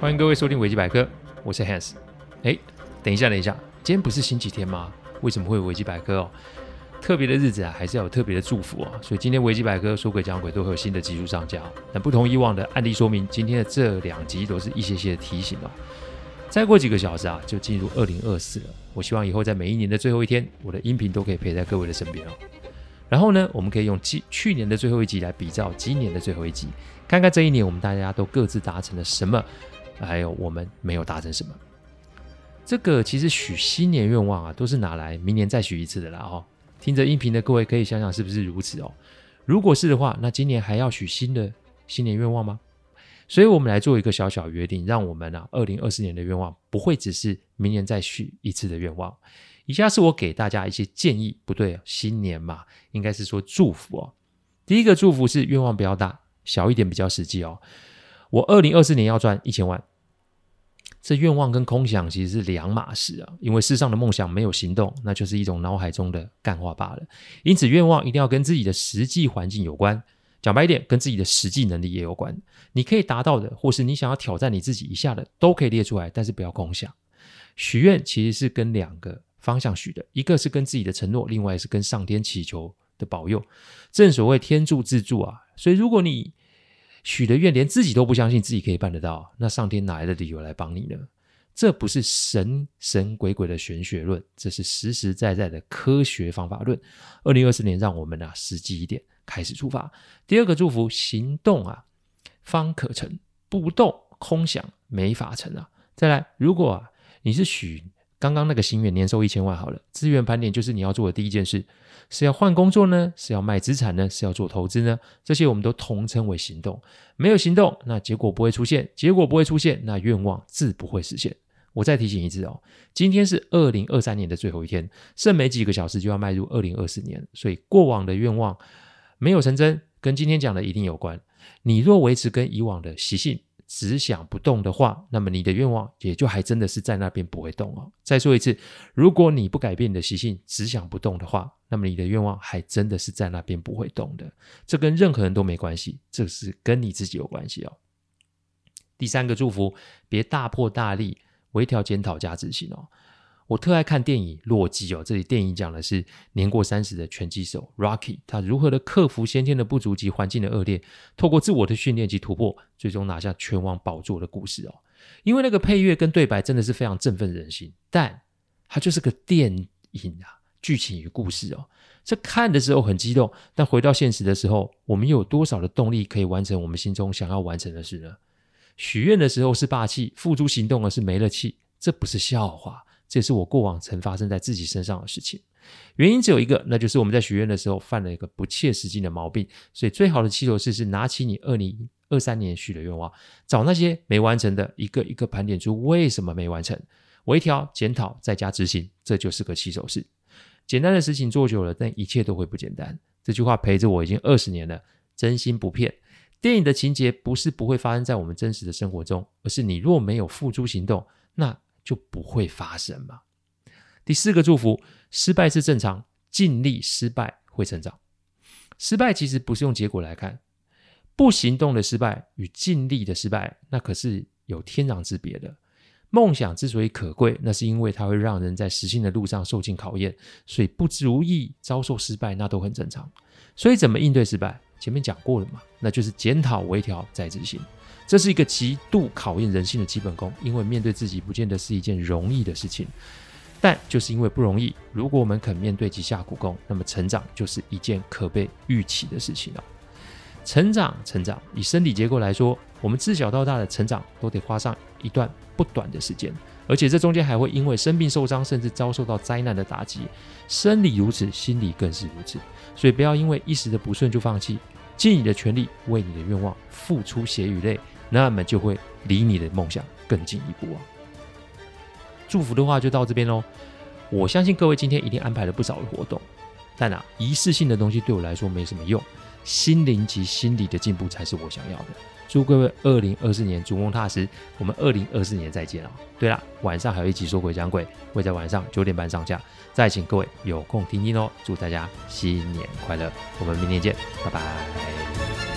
欢迎各位收听维基百科，我是 Hans。哎，等一下，等一下，今天不是星期天吗？为什么会有维基百科哦？特别的日子啊，还是要有特别的祝福哦。所以今天维基百科说鬼讲鬼都会有新的技术上架。但不同以往的案例说明，今天的这两集都是一些些的提醒哦。再过几个小时啊，就进入二零二四了。我希望以后在每一年的最后一天，我的音频都可以陪在各位的身边哦。然后呢，我们可以用今去年的最后一集来比照今年的最后一集，看看这一年我们大家都各自达成了什么，还有我们没有达成什么。这个其实许新年愿望啊，都是拿来明年再许一次的啦哦。听着音频的各位可以想想是不是如此哦？如果是的话，那今年还要许新的新年愿望吗？所以，我们来做一个小小约定，让我们啊，二零二四年的愿望不会只是明年再许一次的愿望。以下是我给大家一些建议，不对，新年嘛，应该是说祝福哦。第一个祝福是愿望不要大，小一点比较实际哦。我二零二四年要赚一千万，这愿望跟空想其实是两码事啊。因为世上的梦想没有行动，那就是一种脑海中的干话罢了。因此，愿望一定要跟自己的实际环境有关。讲白一点，跟自己的实际能力也有关。你可以达到的，或是你想要挑战你自己一下的，都可以列出来，但是不要空想。许愿其实是跟两个方向许的，一个是跟自己的承诺，另外是跟上天祈求的保佑。正所谓天助自助啊，所以如果你许的愿连自己都不相信自己可以办得到，那上天哪来的理由来帮你呢？这不是神神鬼鬼的玄学论，这是实实在在的科学方法论。二零二四年，让我们啊实际一点。开始出发。第二个祝福，行动啊，方可成；不动空想，没法成啊。再来，如果，你是许刚刚那个心愿，年收一千万好了，资源盘点就是你要做的第一件事，是要换工作呢，是要卖资产呢，是要做投资呢？这些我们都统称为行动。没有行动，那结果不会出现；结果不会出现，那愿望自不会实现。我再提醒一次哦，今天是二零二三年的最后一天，剩没几个小时就要迈入二零二四年，所以过往的愿望。没有成真，跟今天讲的一定有关。你若维持跟以往的习性，只想不动的话，那么你的愿望也就还真的是在那边不会动哦。再说一次，如果你不改变你的习性，只想不动的话，那么你的愿望还真的是在那边不会动的。这跟任何人都没关系，这是跟你自己有关系哦。第三个祝福，别大破大立，微调检讨加执行哦。我特爱看电影《洛基》哦，这里电影讲的是年过三十的拳击手 Rocky，他如何的克服先天的不足及环境的恶劣，透过自我的训练及突破，最终拿下拳王宝座的故事哦。因为那个配乐跟对白真的是非常振奋人心，但它就是个电影啊，剧情与故事哦，这看的时候很激动，但回到现实的时候，我们有多少的动力可以完成我们心中想要完成的事呢？许愿的时候是霸气，付诸行动而是没了气，这不是笑话。这是我过往曾发生在自己身上的事情，原因只有一个，那就是我们在许愿的时候犯了一个不切实际的毛病。所以，最好的起手式是拿起你二零二三年许的愿望，找那些没完成的，一个一个盘点出为什么没完成，微调、检讨，再加执行，这就是个起手式。简单的事情做久了，但一切都会不简单。这句话陪着我已经二十年了，真心不骗。电影的情节不是不会发生在我们真实的生活中，而是你若没有付诸行动，那。就不会发生嘛。第四个祝福，失败是正常，尽力失败会成长。失败其实不是用结果来看，不行动的失败与尽力的失败，那可是有天壤之别的。梦想之所以可贵，那是因为它会让人在实现的路上受尽考验，所以不如意、遭受失败，那都很正常。所以怎么应对失败？前面讲过了嘛，那就是检讨、微调再执行。这是一个极度考验人性的基本功，因为面对自己不见得是一件容易的事情。但就是因为不容易，如果我们肯面对及下苦功，那么成长就是一件可被预期的事情了。成长，成长，以生理结构来说，我们自小到大的成长都得花上一段不短的时间，而且这中间还会因为生病、受伤，甚至遭受到灾难的打击。生理如此，心理更是如此。所以不要因为一时的不顺就放弃，尽你的全力为你的愿望付出血与泪。那么就会离你的梦想更进一步啊！祝福的话就到这边喽。我相信各位今天一定安排了不少的活动，但啊，仪式性的东西对我来说没什么用，心灵及心理的进步才是我想要的。祝各位二零二四年逐梦踏实，我们二零二四年再见啊！对了，晚上还有一集说鬼讲鬼，会在晚上九点半上架，再请各位有空听听哦。祝大家新年快乐，我们明年见，拜拜。